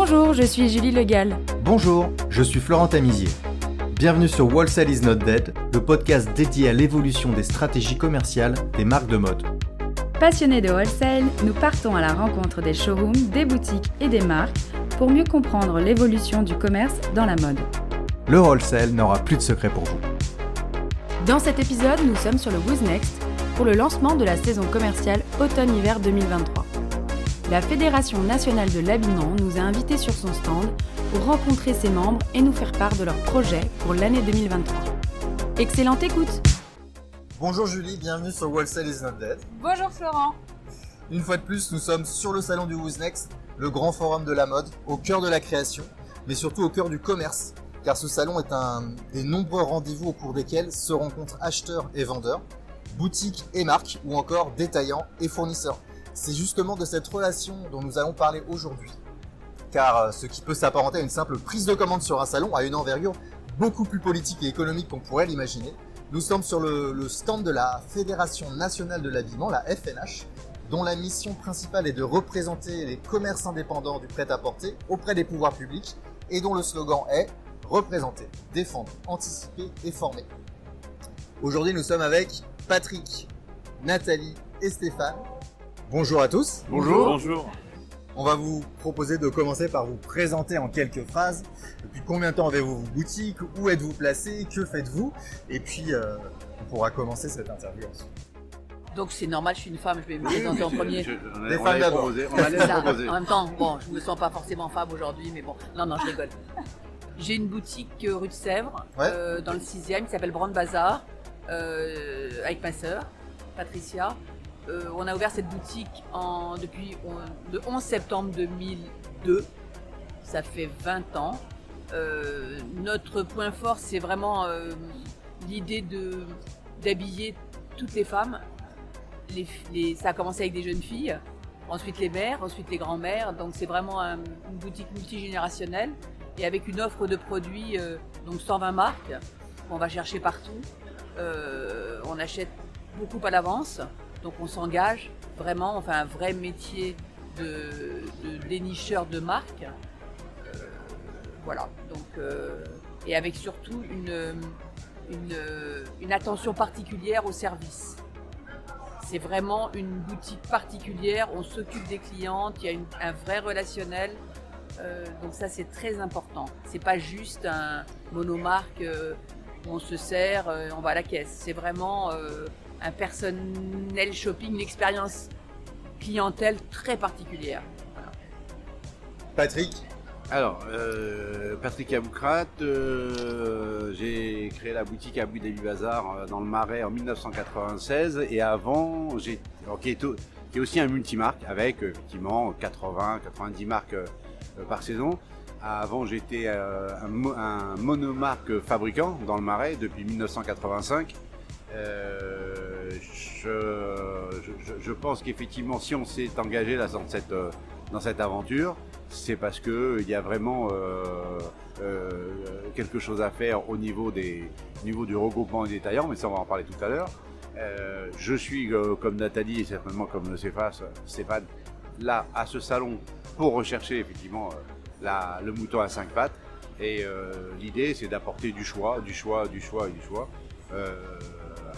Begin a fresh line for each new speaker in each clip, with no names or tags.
Bonjour, je suis Julie Legal.
Bonjour, je suis Florent Tamizier. Bienvenue sur Wholesale is not dead, le podcast dédié à l'évolution des stratégies commerciales des marques de mode.
Passionnés de wholesale, nous partons à la rencontre des showrooms, des boutiques et des marques pour mieux comprendre l'évolution du commerce dans la mode.
Le wholesale n'aura plus de secret pour vous.
Dans cet épisode, nous sommes sur le Who's Next pour le lancement de la saison commerciale automne-hiver 2023. La Fédération nationale de l'habillement nous a invités sur son stand pour rencontrer ses membres et nous faire part de leurs projets pour l'année 2023. Excellente écoute
Bonjour Julie, bienvenue sur Wholesale is not dead.
Bonjour Florent
Une fois de plus, nous sommes sur le salon du Who's Next, le grand forum de la mode, au cœur de la création, mais surtout au cœur du commerce, car ce salon est un des nombreux rendez-vous au cours desquels se rencontrent acheteurs et vendeurs, boutiques et marques, ou encore détaillants et fournisseurs. C'est justement de cette relation dont nous allons parler aujourd'hui. Car euh, ce qui peut s'apparenter à une simple prise de commande sur un salon a une envergure beaucoup plus politique et économique qu'on pourrait l'imaginer. Nous sommes sur le, le stand de la Fédération nationale de l'habillement, la FNH, dont la mission principale est de représenter les commerces indépendants du prêt-à-porter auprès des pouvoirs publics et dont le slogan est représenter, défendre, anticiper et former. Aujourd'hui, nous sommes avec Patrick, Nathalie et Stéphane. Bonjour à tous.
Bonjour. Bonjour.
On va vous proposer de commencer par vous présenter en quelques phrases. Depuis combien de temps avez-vous vos boutiques? Où êtes-vous placé? Que faites-vous? Et puis, euh, on pourra commencer cette interview ensuite.
Donc c'est normal, je suis une femme, je vais me présenter en premier.
Je- on a-
Des
on
femmes d'abord.
proposé, On allait
C'est ça.
proposer.
En même temps, bon, je me sens pas forcément femme aujourd'hui, mais bon, non, non, je rigole. J'ai une boutique euh, rue de Sèvres,
Ouais.
euh, dans le 6e, qui s'appelle Brand Bazar, euh, avec ma sœur, Patricia. Euh, on a ouvert cette boutique en, depuis le 11 septembre 2002. Ça fait 20 ans. Euh, notre point fort, c'est vraiment euh, l'idée d'habiller toutes les femmes. Ça a commencé avec des jeunes filles, ensuite les mères, ensuite les grands-mères. Donc c'est vraiment un- une boutique multigénérationnelle et avec une offre de produits, donc 120 marques qu'on va chercher partout. On achète beaucoup à l'avance, donc on s'engage vraiment, on fait un vrai métier de, dénicheur de marques. Euh, voilà, donc euh, et avec surtout une, attention particulière au service. C'est vraiment une boutique particulière, on s'occupe des clientes, il y a un vrai relationnel. Euh, donc ça c'est très important. C'est pas juste un monomarque où on se sert, on va à la caisse. C'est vraiment un personnel shopping, une expérience clientèle très particulière.
Patrick,
Alors, euh, Patrick Aboukrat, euh, j'ai créé la boutique Abou Dhabi Bazar euh, dans le Marais en 1996 et avant, j'ai, qui, est, au- qui est aussi un multimarque avec effectivement 80-90 marques par saison. Avant, j'étais euh, un, mo- un monomarque fabricant dans le Marais depuis 1985. Euh, je, pense qu'effectivement, si on s'est engagé là, dans, cette, euh, dans cette aventure, c'est parce que il y a vraiment euh, euh, quelque chose à faire au niveau, des, du regroupement des détaillants, mais ça on va en parler tout à l'heure. Euh, je suis euh, comme Nathalie et certainement comme Stéphane, Stéphane, là à ce salon pour rechercher effectivement euh, la- le mouton à cinq pattes. Et euh, l'idée c'est d'apporter du choix, du choix, du choix du choix, euh,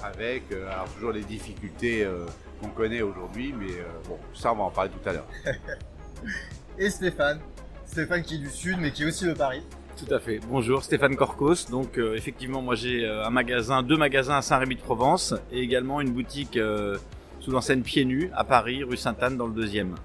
avec euh, toujours les difficultés euh, qu'on connaît aujourd'hui, mais euh, bon, ça on va en parler tout à l'heure.
et Stéphane. Stéphane qui est du Sud, mais qui est aussi de Paris.
Tout à fait. Bonjour, Stéphane Corcos. Donc euh, effectivement, moi j'ai euh, un magasin, deux magasins à Saint-Rémy-de-Provence et également une boutique euh, sous l'enseigne Pieds Nus à Paris, rue Sainte-Anne dans le deuxième.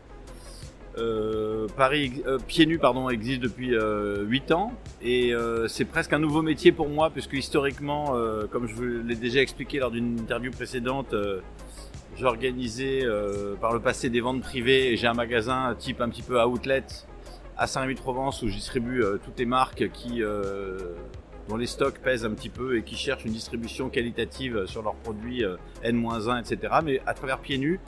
Euh, Paris, euh, Pieds Nus pardon, existe depuis euh, 8 ans et euh, c'est presque un nouveau métier pour moi puisque historiquement, euh, comme je vous l'ai déjà expliqué lors d'une interview précédente, euh, j'ai organisé euh, par le passé des ventes privées et j'ai un magasin type un petit peu outlet à Saint-Rémy-de-Provence où je distribue euh, toutes les marques qui, euh, dont les stocks pèsent un petit peu et qui cherchent une distribution qualitative sur leurs produits euh, N-1, etc. Mais à travers Pieds Nus,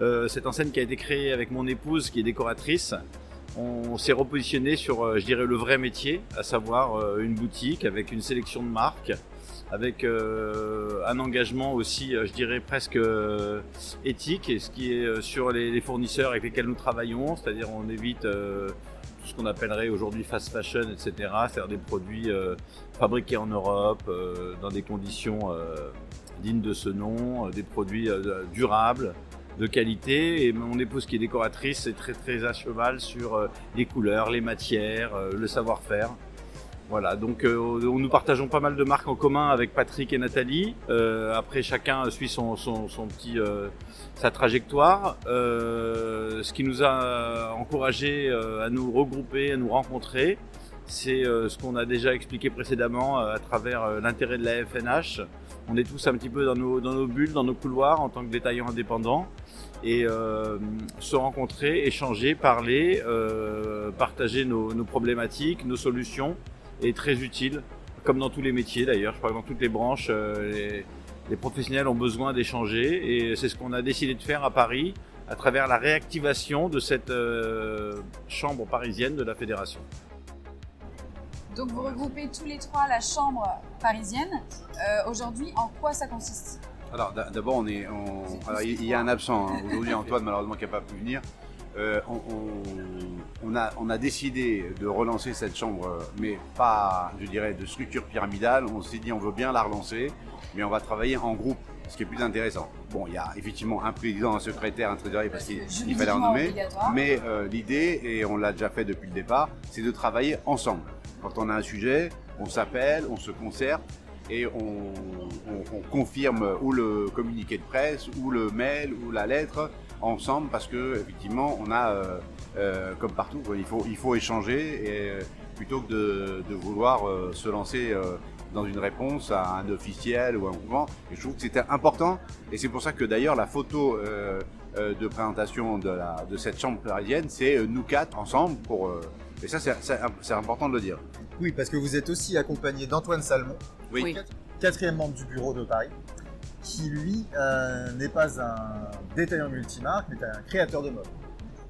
euh, cette enseigne qui a été créée avec mon épouse qui est décoratrice, on s'est repositionné sur, je dirais, le vrai métier, à savoir une boutique avec une sélection de marques, avec euh, un engagement aussi, euh, je dirais, presque euh, éthique, et ce qui est euh, sur les, les fournisseurs avec lesquels nous travaillons, c'est-à-dire on évite euh, tout ce qu'on appellerait aujourd'hui fast fashion, etc. C'est-à-dire des produits fabriqués en Europe, dans des conditions dignes de ce nom, des produits durables, de qualité. Et mon épouse qui est décoratrice est très très à cheval sur les couleurs, les matières, le savoir-faire. Voilà, donc euh, nous partageons pas mal de marques en commun avec Patrick et Nathalie. Euh, après, chacun suit son, son, son petit, euh, sa trajectoire. ce qui nous a encouragé à nous regrouper, à nous rencontrer, c'est ce qu'on a déjà expliqué précédemment à travers l'intérêt de la FNH. On est tous un petit peu dans nos, dans nos bulles, dans nos couloirs en tant que détaillants indépendants et se rencontrer, échanger, parler, partager nos, nos problématiques, nos solutions est très utile, comme dans tous les métiers d'ailleurs. Je crois que dans toutes les branches, euh, les, professionnels ont besoin d'échanger et c'est ce qu'on a décidé de faire à Paris à travers la réactivation de cette euh, chambre parisienne de la fédération.
Donc vous regroupez tous les trois la chambre parisienne. Euh, aujourd'hui, en quoi ça consiste?
Alors d'abord, on est, il y a un absent hein. aujourd'hui, Antoine malheureusement qui n'a pas pu venir. Euh, on, a, décidé de relancer cette chambre, mais pas, je dirais, de structure pyramidale. On s'est dit, on veut bien la relancer, mais on va travailler en groupe, ce qui est plus intéressant. Bon, il y a effectivement un président, un secrétaire, un trésorier, parce qu'il fallait en nommer. Mais euh, l'idée, et on l'a déjà fait depuis le départ, c'est de travailler ensemble. Quand on a un sujet, on s'appelle, on se concerte et on, confirme ou le communiqué de presse, ou le mail, ou la lettre, ensemble parce que effectivement on a euh, euh, comme partout il faut il faut échanger et euh, plutôt que de, de vouloir se lancer dans une réponse à un officiel ou un mouvement et je trouve que c'était important. Et c'est pour ça que d'ailleurs la photo de présentation de, la, de cette chambre parisienne c'est nous quatre ensemble pour et ça c'est important de le dire.
Oui parce que vous êtes aussi accompagné d'Antoine Salmon
oui.
quatrième membre du bureau de Paris qui lui euh, n'est pas un détaillant multimarque, mais un créateur de mode.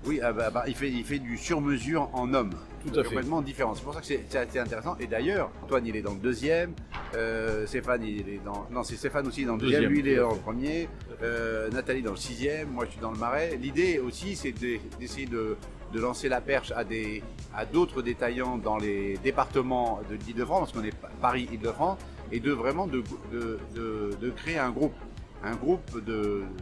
Oui, ah bah, bah, il, fait, il fait du sur-mesure en homme.
Tout à fait.
Complètement différent. C'est pour ça que c'est assez intéressant. Et d'ailleurs, Antoine, il est dans le deuxième. Euh, Stéphane, il est dans. Non, c'est Stéphane aussi dans le deuxième. Lui, il est dans le premier. Euh, Nathalie dans le sixième. Moi, je suis dans le marais. L'idée aussi, c'est d'essayer de, de, lancer la perche à des à d'autres détaillants dans les départements de l'Île-de-France, parce qu'on est Paris-Île-de-France, et de vraiment créer un groupe, un groupe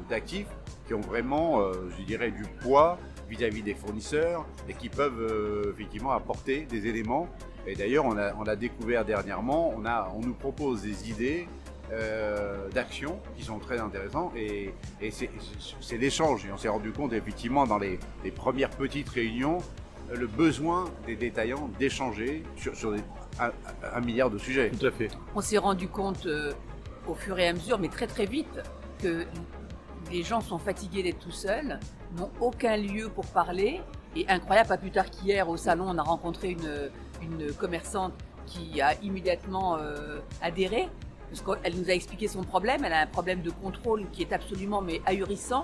d'actifs qui ont vraiment, euh, je dirais, du poids vis-à-vis des fournisseurs et qui peuvent euh, effectivement apporter des éléments. Et d'ailleurs, on a, découvert dernièrement, on, nous propose des idées euh, d'actions qui sont très intéressants et, c'est l'échange. Et on s'est rendu compte effectivement dans les, premières petites réunions le besoin des détaillants d'échanger sur des, un, milliard de sujets.
Tout à fait.
On s'est rendu compte euh, au fur et à mesure, mais très très vite, que les gens sont fatigués d'être tout seuls, n'ont aucun lieu pour parler. Et incroyable, pas plus tard qu'hier au salon, on a rencontré une, une commerçante qui a immédiatement euh, adhéré, parce qu'elle nous a expliqué son problème. Elle a un problème de contrôle qui est absolument mais ahurissant,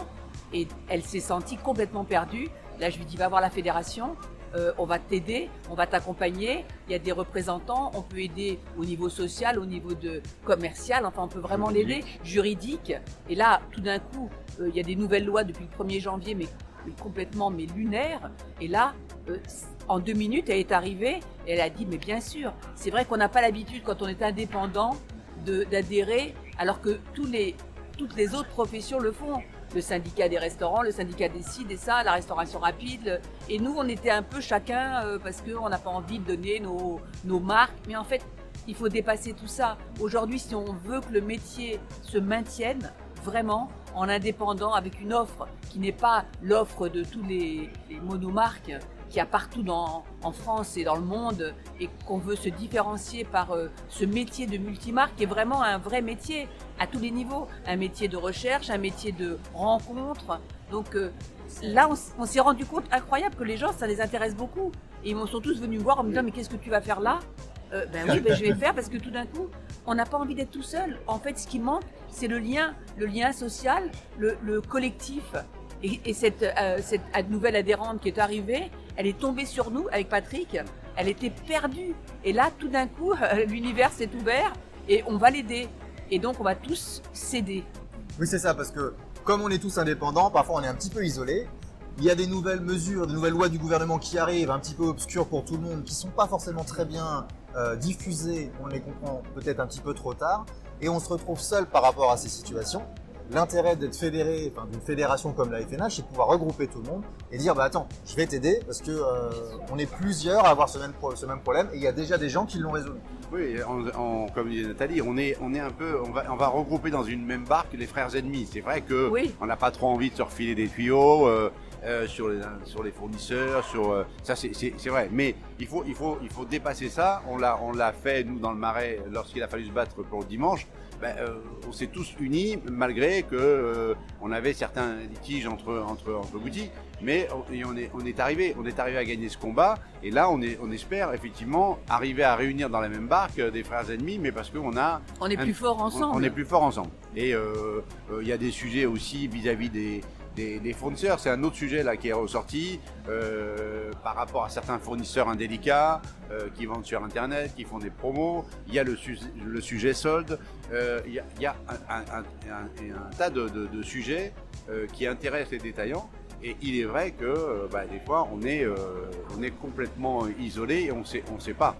et elle s'est sentie complètement perdue. Là, je lui dis va voir la fédération. Euh, on va t'aider, on va t'accompagner. Il y a des représentants, on peut aider au niveau social, au niveau de commercial. Enfin, on peut vraiment l'aider, juridique. Et là, tout d'un coup, euh, il y a des nouvelles lois depuis le 1er janvier, mais, complètement mais lunaires. Et là, euh, en deux minutes, elle est arrivée et elle a dit mais bien sûr, c'est vrai qu'on n'a pas l'habitude quand on est indépendant d'adhérer, alors que tous les, toutes les autres professions le font le syndicat des restaurants, le syndicat des ci, des ça, la restauration rapide. Et nous, on était un peu chacun euh, parce qu'on n'a pas envie de donner nos, nos marques. Mais en fait, il faut dépasser tout ça. Aujourd'hui, si on veut que le métier se maintienne vraiment en indépendant avec une offre qui n'est pas l'offre de tous les, les monomarques, qu'il y a partout en France et dans le monde et qu'on veut se différencier par euh, ce métier de multimarque qui est vraiment un vrai métier à tous les niveaux. Un métier de recherche, un métier de rencontre. Donc euh, là, on, s'est rendu compte incroyable que les gens, ça les intéresse beaucoup. Et ils sont tous venus me voir en me disant mais qu'est-ce que tu vas faire là? Euh, ben oui, ben je vais faire parce que tout d'un coup, on n'a pas envie d'être tout seul. En fait, ce qui manque, c'est le lien, le lien social, le, le collectif. Et, et cette, cette nouvelle adhérente qui est arrivée, elle est tombée sur nous avec Patrick. Elle était perdue. Et là, tout d'un coup, l'univers s'est ouvert et on va l'aider. Et donc, on va tous s'aider.
Oui, c'est ça, parce que comme on est tous indépendants, parfois on est un petit peu isolés. il y a des nouvelles mesures, des nouvelles lois du gouvernement qui arrivent, un petit peu obscures pour tout le monde, qui sont pas forcément très bien euh, diffusées, on les comprend peut-être un petit peu trop tard, et on se retrouve seul par rapport à ces situations. L'intérêt d'être fédéré, enfin, d'une fédération comme la FNH, c'est de pouvoir regrouper tout le monde et dire bah attends, je vais t'aider parce que euh, on est plusieurs à avoir ce même, pro- ce même problème et il y a déjà des gens qui l'ont résolu.
Oui, en- en- comme dit Nathalie, on est, on est un peu, on va, on va regrouper dans une même barque les frères ennemis. C'est vrai que
Oui.
on n'a pas trop envie de se refiler des tuyaux euh, euh, sur, les, sur les fournisseurs, sur euh, ça c'est- vrai. Mais il faut, il faut, il faut dépasser ça. On l'a, on l'a fait nous dans le Marais lorsqu'il a fallu se battre pour le dimanche. Ben, euh, on s'est tous unis malgré que euh, on avait certains litiges entre entre entre boutiques, mais on, est on est arrivé on est arrivé à gagner ce combat et là on est on espère effectivement arriver à réunir dans la même barque euh, des frères ennemis, mais parce qu'on a
On est
Un-
plus fort ensemble.
on est plus fort ensemble. Et euh, euh, il y a des sujets aussi vis-à-vis des, des, fournisseurs. C'est un autre sujet là qui est ressorti euh, par rapport à certains fournisseurs indélicats euh, qui vendent sur Internet, qui font des promos. Il y a le, su- le sujet solde. Euh, il y a, un, tas de, sujets qui intéressent les détaillants. Et il est vrai que bah, des fois on est, complètement isolé et on sait, on sait pas.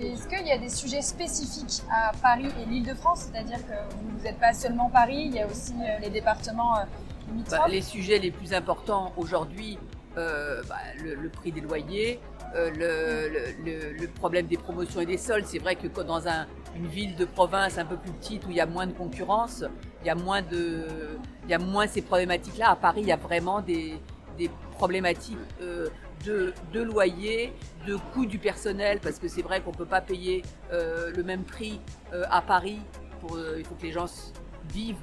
Est-ce qu'il y a des sujets spécifiques à Paris et l'Île-de-France? C'est-à-dire que vous n'êtes pas seulement Paris, il y a aussi les départements.
Bah, les sujets les plus importants aujourd'hui, euh, bah, le, prix des loyers, euh, le, problème des promotions et des soldes. C'est vrai que dans un- une ville de province un peu plus petite où il y a moins de concurrence, il y a moins de, il y a moins ces problématiques-là. À Paris, il y a vraiment des, problématiques euh, de, de loyer, de coût du personnel, parce que c'est vrai qu'on peut pas payer le même prix à Paris. Pour, il faut que les gens vivent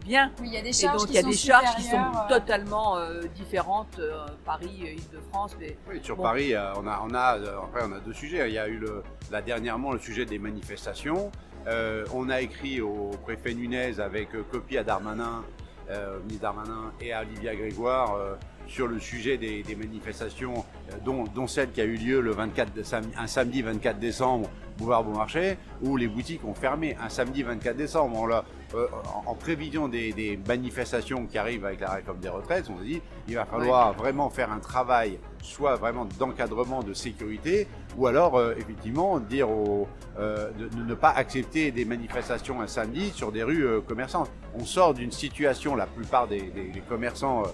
bien.
Oui, il y a des
Et
charges
donc
qui
il y a
sont
des charges qui sont
supérieures, euh,
totalement euh, différentes, euh, Paris, Île-de-France, mais
Oui, sur
Bon.
Paris, on a, on a, après, on a deux sujets. Il y a eu le, là dernièrement le sujet des manifestations. Euh, on a écrit au préfet Nunez avec copie à Darmanin, euh, au ministre Darmanin et à Olivia Grégoire euh, sur le sujet des, des manifestations, euh, dont, dont celle qui a eu lieu le 24 de- un samedi 24 décembre, boulevard Beaumarchais, où les boutiques ont fermé un samedi 24 décembre. On euh, en, en prévision des, des manifestations qui arrivent avec la réforme des retraites, on s'est dit il va falloir vraiment faire un travail, soit vraiment d'encadrement de sécurité, ou alors euh, effectivement dire aux, euh, de, de ne pas accepter des manifestations un samedi sur des rues commerçantes. On sort d'une situation, la plupart des, des- des commerçants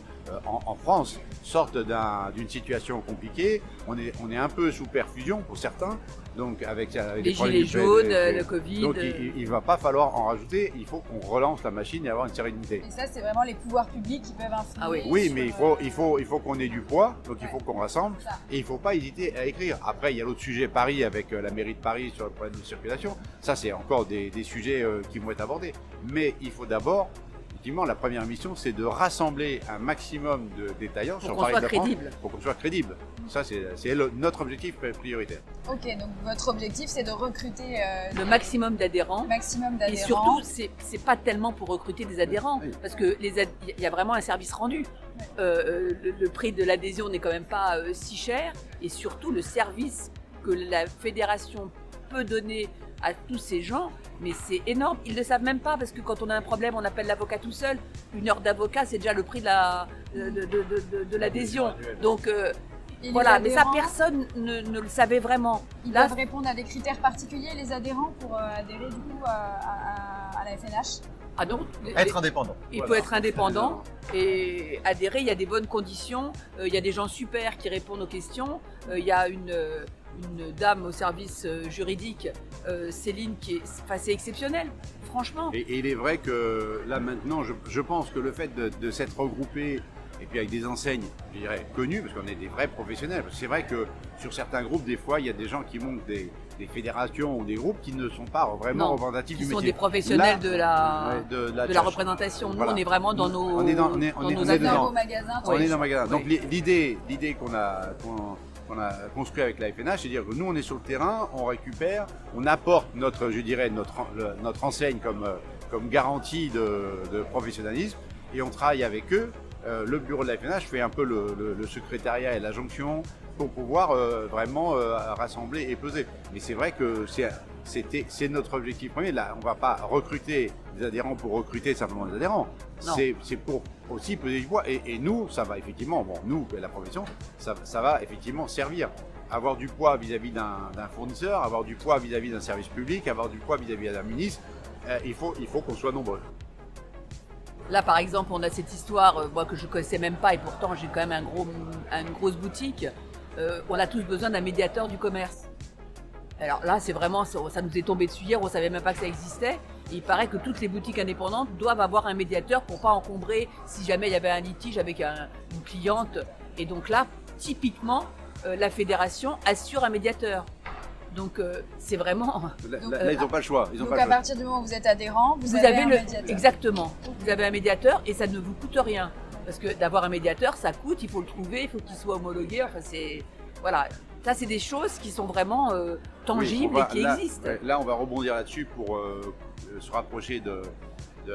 en, en France sortent d'un- d'une situation compliquée. On est, on est un peu sous perfusion pour certains, donc avec, avec
les gilets jaunes, euh, le Covid.
donc
euh,
il, ne va pas falloir en rajouter, il faut qu'on relance la machine et avoir une sérénité.
Et ça, c'est vraiment les pouvoirs publics qui peuvent influer.
Ah oui.
Oui,
sur,
mais il
euh,
faut, il faut, il faut qu'on ait du poids, donc il faut qu'on rassemble, et il faut pas hésiter à écrire. Après, il y a l'autre sujet Paris avec euh, la mairie de Paris sur le problème de circulation. Ça, c'est encore des, des sujets euh, qui vont être abordés. Mais il faut d'abord, effectivement, la première mission, c'est de rassembler un maximum de détaillants
pour
sur
qu'on
Paris
soit
de France
crédible.
pour qu'on soit crédible. Ça, c'est c'est le- notre objectif prioritaire.
Ok, donc votre objectif, c'est de recruter euh,
Le maximum d'adhérents.
maximum
Et
d'adhérents.
surtout, c'est c'est pas tellement pour recruter des adhérents,
Oui.
parce que les ad- il y a vraiment un service rendu. Euh, euh, le, le prix de l'adhésion n'est quand même pas euh, si cher, et surtout le service que la fédération peut donner à tous ces gens, mais c'est énorme. Ils ne le savent même pas parce que quand on a un problème, on appelle l'avocat tout seul. Une heure d'avocat, c'est déjà le prix de la de, de- de- de- de l'adhésion. Donc euh, voilà, mais ça personne ne, ne le savait vraiment.
Ils
Là,
doivent répondre à des critères particuliers, les adhérents, pour euh, adhérer du coup à, à- à la FNH.
ah non, les-
Être indépendant.
Il
Voilà.
peut être indépendant et adhérer. Il y a des bonnes conditions. Euh, il y a des gens super qui répondent aux questions. Euh, il y a une, euh, une dame au service euh, juridique, euh, Céline, qui est, enfin, c'est exceptionnel. Franchement.
Et, et il est vrai que là maintenant, je, je pense que le fait de, de s'être regroupé et puis avec des enseignes, je dirais, connues, parce qu'on est des vrais professionnels, c'est vrai que sur certains groupes, des fois, il y a des gens qui montent des, des fédérations ou des groupes qui ne sont pas vraiment
Non,
représentatifs
Qui
du
sont
métier.
des professionnels
Là,
de la,
de,
de la représentation. Nous,
Voilà.
on est vraiment dans nos,
On est dans- on est- on est-
nos
magasins,
On est dans
jours.
le magasin. Donc l'idée, l'idée qu'on a, qu'on, qu'on a construit avec la FNH, c'est de dire que nous on est sur le terrain, on récupère, on apporte notre, je dirais, notre, notre enseigne comme, euh, comme garantie de, de professionnalisme et on travaille avec eux. Euh, le bureau de la FNH fait un peu le, le- le secrétariat et la jonction pour pouvoir euh, vraiment euh, rassembler et peser. Mais c'est vrai que c'est notre objectif premier. Là, on va pas recruter des adhérents pour recruter simplement des adhérents. C'est pour aussi peser du poids. Et, nous, ça va effectivement, bon, nous, la profession, ça, ça va effectivement servir. Avoir du poids vis-à-vis d'un, fournisseur, avoir du poids vis-à-vis d'un service public, avoir du poids vis-à-vis d'un ministre. Euh, il faut, il faut qu'on soit nombreux.
Là, par exemple, on a cette histoire, euh, moi, que je connaissais même pas, et pourtant j'ai quand même un gros, une grosse boutique. Euh, on a tous besoin d'un médiateur du commerce. Alors là, c'est vraiment, ça nous est tombé dessus hier, on savait même pas que ça existait. Et il paraît que toutes les boutiques indépendantes doivent avoir un médiateur pour pas encombrer si jamais il y avait un litige avec un- une cliente. Et donc là, typiquement, euh, la fédération assure un médiateur. Donc euh, c'est vraiment.
Là,
Donc,
là,
euh,
ils n'ont pas le choix. Ils ont
Donc
pas le
à
choix.
partir du moment où vous êtes adhérent, vous,
Vous
avez,
avez
un
le
médiateur.
exactement. Vous avez un médiateur et ça ne vous coûte rien parce que d'avoir un médiateur, ça coûte. Il faut le trouver, il faut qu'il soit homologué. Enfin, c'est voilà. Ça, c'est des choses qui sont vraiment euh, tangibles
va-
et qui
là,
existent.
Là, on va rebondir là-dessus pour euh, euh, se rapprocher de, de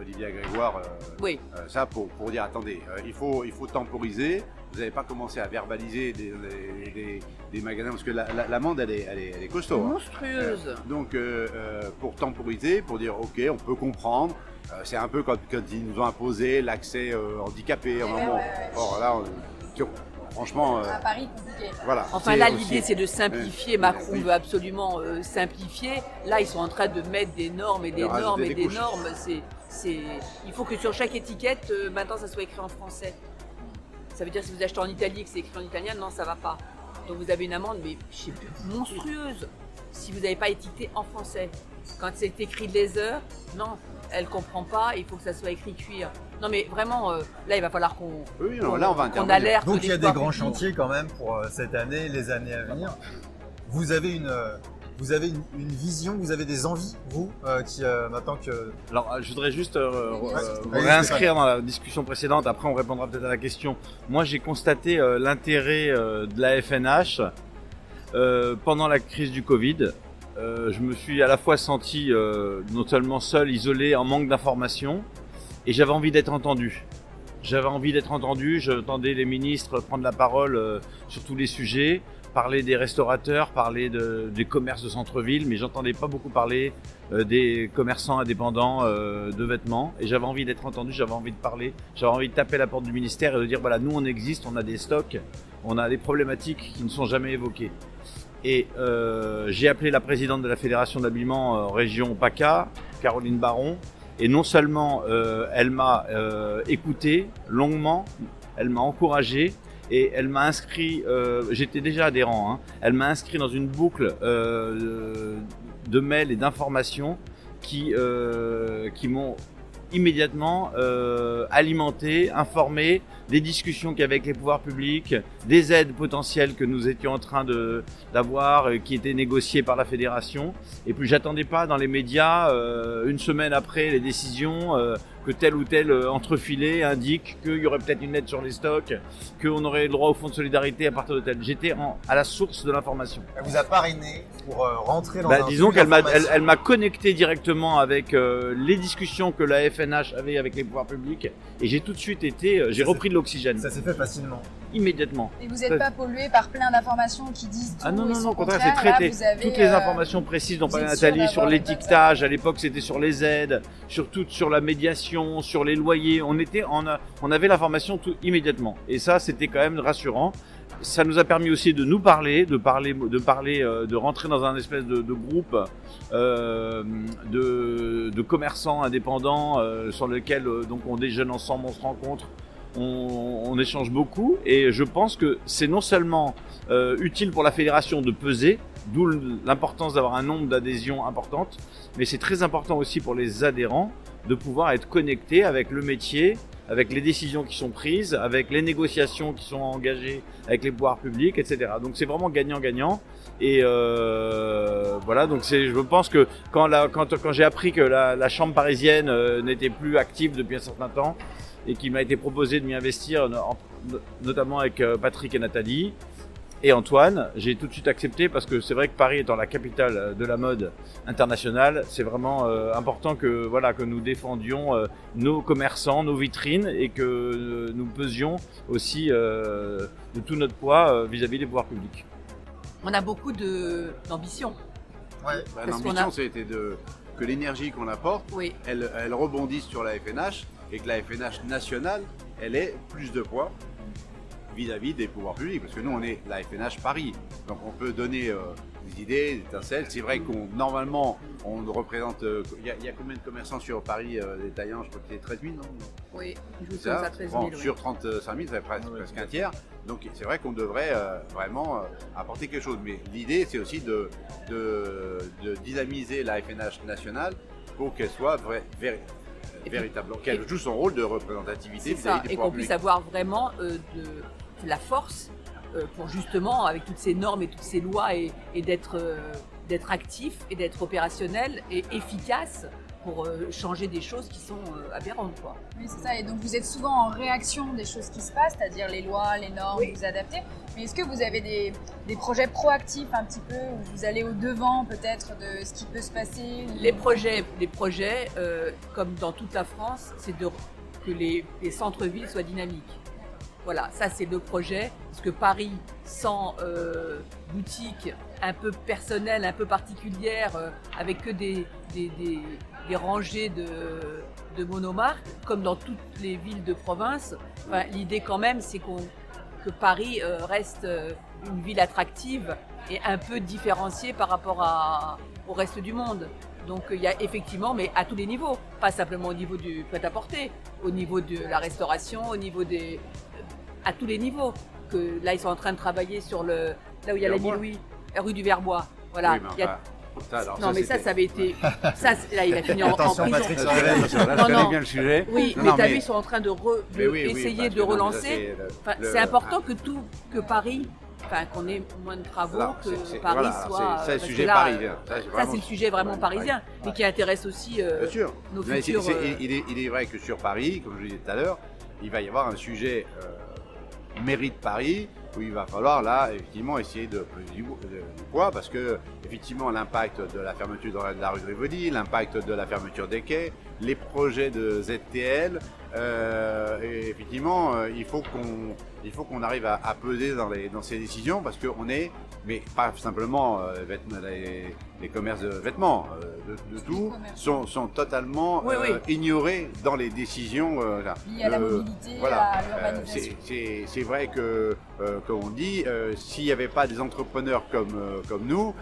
Olivia Grégoire.
Oui.
ça, pour, pour dire, attendez, il, faut, il faut temporiser. Vous n'avez pas commencé à verbaliser des, des- des- des magasins, parce que la- la- l'amende, elle, est, elle, est, elle est costaud. hein.
Monstrueuse.
Donc, pour temporiser, pour dire, ok, on peut comprendre. C'est un peu quand, quand ils nous ont imposé l'accès euh, handicapé.
Ouais,
moment.
ouais, ouais.
Or là, on- tu- franchement, euh,
À Paris, compliqué.
voilà.
Enfin là, l'idée c'est de simplifier. Macron
Oui.
veut absolument euh, simplifier. Là, ils sont en train de mettre des normes et des normes et
des
des
couches.
normes. C'est, c'est, il faut que sur chaque étiquette, euh, maintenant, ça soit écrit en français. Ça veut dire si vous achetez en Italie et que c'est écrit en italien, non, ça va pas. Donc vous avez une amende, mais je sais plus, monstrueuse. Si vous n'avez pas étiqueté en français, quand c'est écrit laser, non, elle comprend pas. Il faut que ça soit écrit cuir. Non, mais vraiment, euh, là, il va falloir qu'on,
Oui, non, là, on va
qu'on
intervenir.
alerte.
Donc il y a des grands chantiers quand même pour euh, cette année, les années à venir. Vous avez une, euh, vous avez une, une vision, vous avez des envies, vous, euh, qui euh, maintenant que
Alors, je voudrais juste euh, euh, réinscrire dans la discussion précédente. Après, on répondra peut-être à la question. Moi, j'ai constaté euh, l'intérêt euh, de la FNH euh, pendant la crise du Covid. Euh, je me suis à la fois senti euh, non seulement seul, isolé, en manque d'informations, et j'avais envie d'être entendu. J'avais envie d'être entendu. J'entendais les ministres prendre la parole euh, sur tous les sujets, parler des restaurateurs, parler de, des commerces de centre-ville, mais j'entendais pas beaucoup parler euh, des commerçants indépendants euh, de vêtements et j'avais envie d'être entendu, j'avais envie de parler, j'avais envie de taper la porte du ministère et de dire voilà nous on existe, on a des stocks, on a des problématiques qui ne sont jamais évoquées. Et euh, j'ai appelé la présidente de la fédération d'habillement région PACA, Caroline Baron, et non seulement euh, elle m'a euh, écouté longuement, elle m'a encouragé et elle m'a inscrit, euh, j'étais déjà adhérent, hein, elle m'a inscrit dans une boucle euh, de mails et d'informations qui, euh, qui m'ont immédiatement euh, alimenté, informé des discussions qu'il y avait avec les pouvoirs publics, des aides potentielles que nous étions en train de d'avoir, euh, qui étaient négociées par la fédération. Et puis j'attendais pas dans les médias euh, une semaine après les décisions euh, que tel ou tel euh, entrefilé indique qu'il y aurait peut-être une aide sur les stocks, qu'on aurait le droit au fonds de solidarité à partir de tel. J'étais à la source de l'information.
elle vous a parrainé pour euh, rentrer dans
Bah,
un
disons qu'elle m'a elle, m'a connecté directement avec euh, les discussions que la FNH avait avec les pouvoirs publics et j'ai tout de suite été j'ai repris de l'oxygène
Ça s'est fait facilement.
immédiatement.
Et vous n'êtes pas pollué par plein d'informations qui disent tout
Ah non non non, au contraire, c'est traité.
avez,
Toutes les
euh,
informations précises dont parlait Nathalie sur l'étiquetage, à l'époque c'était sur les aides, sur tout, sur la médiation, sur les loyers. On était, on, a- on avait l'information tout immédiatement. Et ça, c'était quand même rassurant. Ça nous a permis aussi de nous parler, de parler, de parler, euh, de rentrer dans un espèce de, de groupe euh, de, de commerçants indépendants euh, sur lequel euh, donc on déjeune ensemble, on se rencontre, on, on échange beaucoup. Et je pense que c'est non seulement euh, utile pour la fédération de peser, d'où l'importance d'avoir un nombre d'adhésions importantes, mais c'est très important aussi pour les adhérents de pouvoir être connectés avec le métier, avec les décisions qui sont prises, avec les négociations qui sont engagées avec les pouvoirs publics, etc. Donc c'est vraiment gagnant-gagnant. Et euh, voilà, donc je pense que quand, quand, quand j'ai appris que la, la chambre parisienne euh, n'était plus active depuis un certain temps et qu'il m'a été proposé de m'y investir, en- notamment avec euh, Patrick et Nathalie, et Antoine, j'ai tout de suite accepté parce que c'est vrai que Paris étant la capitale euh, de la mode internationale, c'est vraiment euh, important que voilà que nous défendions euh, nos commerçants, nos vitrines et que euh, nous pesions aussi de tout notre poids vis-à-vis des pouvoirs publics.
On a beaucoup de- d'ambition.
Ouais.
Bah, L'ambition,
a-
c'était de que l'énergie qu'on apporte,
Oui,
elle, elle rebondisse sur la FNH et que la FNH nationale, elle ait plus de poids vis-à-vis des pouvoirs publics. Parce que nous, on est la FNH Paris. Donc on peut donner euh, des idées, des étincelles. C'est vrai qu'on normalement, on représente. euh, Il y, a- il y a combien de commerçants sur Paris euh, détaillants Je crois que c'est 13 000, non?
Oui, je vous ça,
ça
13
Bon,
000. oui.
Sur 35 000, ça fait presque, presque un tiers. Donc c'est vrai qu'on devrait euh, vraiment euh, apporter quelque chose. Mais l'idée, c'est aussi de, de, de dynamiser la FNH nationale pour qu'elle soit vrai, véri- euh,
Et puis-
véritable, qu'elle joue son rôle de représentativité des
et qu'on puisse avoir vraiment euh, de, de la force euh, pour justement, avec toutes ces normes et toutes ces lois, et, et d'être euh, d'être actif et d'être opérationnel et efficace pour euh, changer des choses qui sont euh, aberrantes. Quoi.
Oui, c'est ça. Et donc vous êtes souvent en réaction des choses qui se passent, c'est-à-dire les lois, les normes,
Oui.
vous adaptez. Mais est-ce que vous avez des, des projets proactifs un petit peu, où vous allez au devant peut-être de ce qui peut se passer
Les projets, les projets euh, comme dans toute la France, c'est de, que les, les centres-villes soient dynamiques. Voilà, ça c'est le projet, parce que Paris, sans euh, boutique un peu personnelle, un peu particulière, euh, avec que des, des, des- des rangées de, de monomarques, comme dans toutes les villes de province, enfin, l'idée quand même c'est qu'on que Paris euh, reste euh, une ville attractive et un peu différenciée par rapport à, au reste du monde. Donc il y a effectivement, mais à tous les niveaux, pas simplement au niveau du prêt-à-porter, au niveau de la restauration, au niveau des, à tous les niveaux. Que là ils sont en train de travailler sur le, là où il y a la. Louis, rue du Verbois. Voilà.
Oui, mais
Il y a-
enfin, ça, alors,
non mais ça, ça avait été, ça là il a fini en, en
Attention,
prison.
Patrick,
Là, là, je
Non, non.
bien le sujet.
Oui,
Non,
mais
non,
t'as vu, ils sont en train de, re- de
oui,
essayer de
non,
relancer.
c'est
important que tout, que Paris, enfin qu'on ait moins de travaux, que Paris
voilà,
soit.
c'est- c'est le sujet
là,
parisien.
euh,
Ça, c'est
le sujet vraiment parisien, mais qui intéresse aussi euh,
Bien sûr.
nos
Mais
futurs. euh,
il, est, il est vrai que sur Paris, comme je disais tout à l'heure, il va y avoir un sujet euh, mérite Paris où il va falloir là effectivement essayer de du, de- poids parce que effectivement l'impact de la fermeture de la, de la rue de Rivoli, l'impact de la fermeture des quais, les projets de ZTL, euh, et effectivement euh, il faut qu'on il faut qu'on arrive à, à peser dans, les, dans ces décisions parce qu'on est mais pas simplement euh, vêtements- les, les commerces de vêtements, euh, de, de tout, sont, sont totalement
Oui,
euh,
oui.
ignorés dans les décisions. euh, là.
liées à la mobilité,
voilà.
l'urbanisation
c'est- vrai que, euh, comme on dit, euh, s'il n'y avait pas des entrepreneurs comme, comme nous,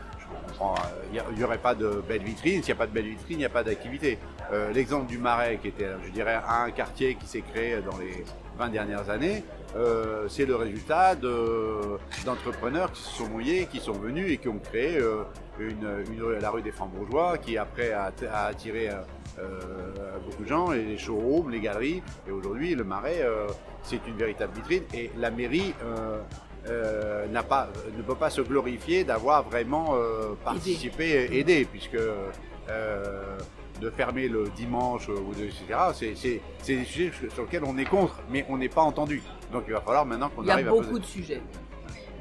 il n'y aurait pas de belles vitrines. S'il n'y a pas de belles vitrines, il n'y a pas d'activité. Euh, L'exemple du Marais, qui était, je dirais, un quartier qui s'est créé dans les 20 dernières années, euh, c'est le résultat de- d'entrepreneurs qui se sont mouillés, qui sont venus et qui ont créé euh, une, une- la rue des Francs-Bourgeois, qui après a, a attiré beaucoup de gens, et les showrooms, les galeries. Et aujourd'hui, le Marais, c'est une véritable vitrine. Et la mairie euh, n'a pas, ne peut pas se glorifier d'avoir vraiment euh, participé, et aidé, puisque euh, de fermer le dimanche euh, ou de, etc. C'est, c'est, c'est des sujets sur lesquels on est contre, mais on n'est pas entendu. Donc il va falloir maintenant qu'on
Il y a
arrive à
beaucoup
poser-
de sujets.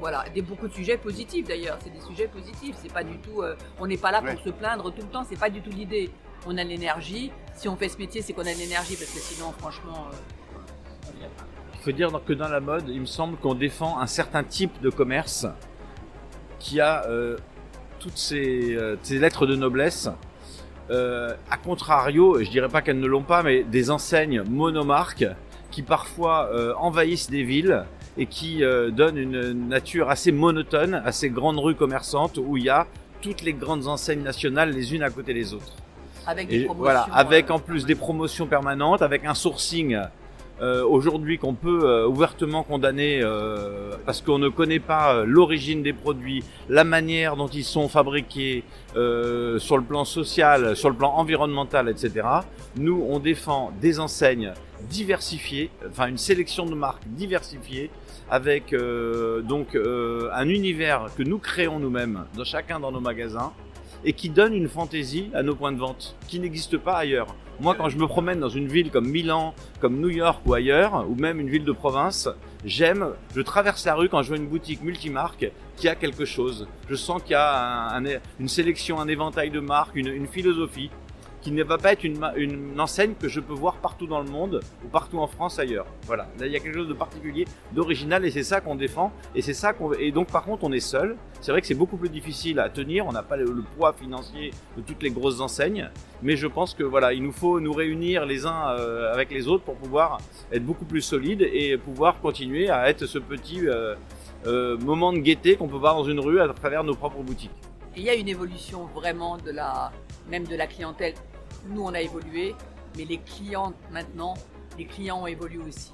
Voilà, des, beaucoup de sujets positifs d'ailleurs. C'est des sujets positifs. C'est pas du tout. euh, on n'est pas là pour
Ouais.
se plaindre tout le temps. C'est pas du tout l'idée. On a de l'énergie. Si on fait ce métier, c'est qu'on a de l'énergie parce que sinon, franchement, euh,
Il faut dire que dans la mode, il me semble qu'on défend un certain type de commerce qui a euh, toutes ces, euh, ces lettres de noblesse. Euh, a contrario, je dirais pas qu'elles ne l'ont pas, mais des enseignes monomarques qui parfois euh, envahissent des villes et qui euh, donnent une nature assez monotone à ces grandes rues commerçantes où il y a toutes les grandes enseignes nationales les unes à côté des autres.
avec des
Et
promotions.
voilà, avec
euh,
en plus des promotions permanentes, avec un sourcing euh, aujourd'hui qu'on peut euh, ouvertement condamner euh, parce qu'on ne connaît pas euh, l'origine des produits, la manière dont ils sont fabriqués sur le plan social, sur le plan environnemental, etc. Nous, on défend des enseignes diversifiées, enfin une sélection de marques diversifiées avec donc un univers que nous créons nous-mêmes dans chacun dans nos magasins et qui donne une fantaisie à nos points de vente qui n'existe pas ailleurs. Moi, quand je me promène dans une ville comme Milan, comme New York ou ailleurs, ou même une ville de province, j'aime, je traverse la rue quand je vois une boutique multimarque qui a quelque chose. Je sens qu'il y a un- un- une sélection, un éventail de marques, une philosophie. Qui ne va pas être une, une enseigne que je peux voir partout dans le monde ou partout en France ailleurs. Voilà, là il y a quelque chose de particulier, d'original et c'est ça qu'on défend et c'est ça qu'on et donc par contre on est seul. C'est vrai que c'est beaucoup plus difficile à tenir, on n'a pas le, poids financier de toutes les grosses enseignes, mais je pense que voilà, il nous faut nous réunir les uns euh, avec les autres pour pouvoir être beaucoup plus solides et pouvoir continuer à être ce petit euh, euh, moment de gaieté qu'on peut voir dans une rue à travers nos propres boutiques.
Il y a une évolution vraiment de la, même de la clientèle. Nous, on a évolué, mais les clients maintenant, les clients ont évolué aussi.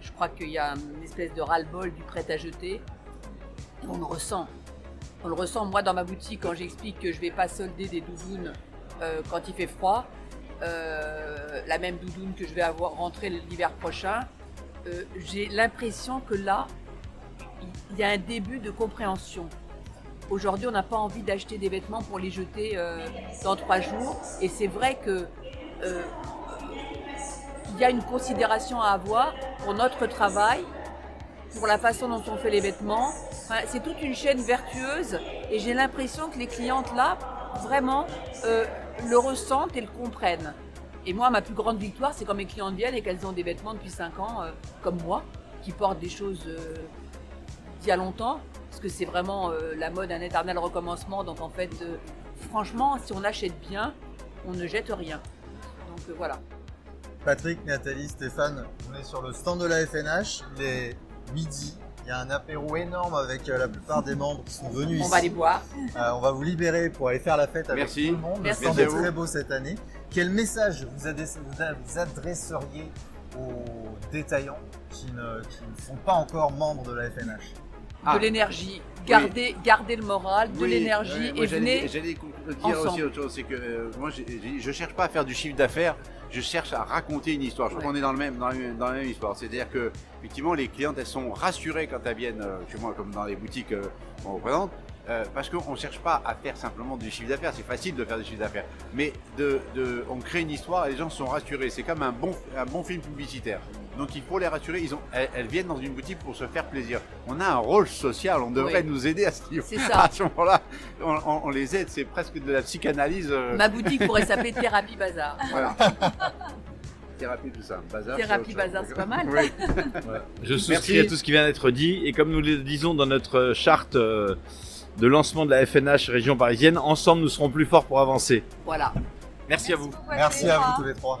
Je crois qu'il y a une espèce de ras-le-bol du prêt à jeter. Et on le ressent. On le ressent, moi, dans ma boutique, quand j'explique que je vais pas solder des doudounes euh, quand il fait froid, euh, la même doudoune que je vais avoir rentrée l'hiver prochain, euh, j'ai l'impression que là, il y a un début de compréhension. Aujourd'hui, on n'a pas envie d'acheter des vêtements pour les jeter euh, dans trois jours. Et c'est vrai que euh, il y a une considération à avoir pour notre travail, pour la façon dont on fait les vêtements. C'est toute une chaîne vertueuse. Et j'ai l'impression que les clientes là, vraiment, euh, le ressentent et le comprennent. Et moi, ma plus grande victoire, c'est quand mes clientes viennent et qu'elles ont des vêtements depuis 5 ans, euh, comme moi, qui portent des choses d'il y a longtemps, parce que c'est vraiment euh, la mode, un éternel recommencement. Donc en fait, euh, franchement, si on achète bien, on ne jette rien. Donc euh, voilà.
Patrick, Nathalie, Stéphane, on est sur le stand de la FNH. Il est midi. Il y a un apéro énorme avec la plupart des membres qui sont venus
On
ici.
va les boire.
Euh, on va vous libérer pour aller faire la fête avec
Merci.
tout le monde.
Merci.
Le stand
Merci
est très beau cette année. Quel message vous, adresseriez aux détaillants qui ne, qui ne sont pas encore membres de la FNH
Ah.
De l'énergie. Gardez, gardez le moral, de
Oui,
l'énergie et venez.
J'allais dire aussi
ensemble.
autre chose, c'est que euh, moi j'ai- j'ai- je cherche pas à faire du chiffre d'affaires, je cherche à raconter une histoire. Je crois qu'on est dans le même dans la même, dans la même histoire. C'est-à-dire que effectivement les clientes elles sont rassurées quand elles viennent euh, chez moi comme dans les boutiques euh, qu'on représente. euh, parce qu'on ne cherche pas à faire simplement du chiffre d'affaires, c'est facile de faire du chiffre d'affaires, mais de, de, on crée une histoire et les gens sont rassurés. C'est comme un bon, un bon film publicitaire. Donc il faut les rassurer. Ils ont, elles, elles viennent dans une boutique pour se faire plaisir. On a un rôle social, on devrait
Oui.
nous aider à ce niveau.
C'est ça.
À ce moment-là, on, on- on les aide. C'est presque de la psychanalyse. euh,
Ma boutique pourrait s'appeler Thérapie Bazar.
voilà. Thérapie, tout ça. Bazar,
Thérapie Bazar, c'est pas mal.
Oui.
Je souscris
Merci.
à tout ce qui vient d'être dit et comme nous le disons dans notre charte euh, de lancement de la FNH région parisienne, ensemble nous serons plus forts pour avancer.
Voilà.
Merci à vous.
Merci à vous tous les trois.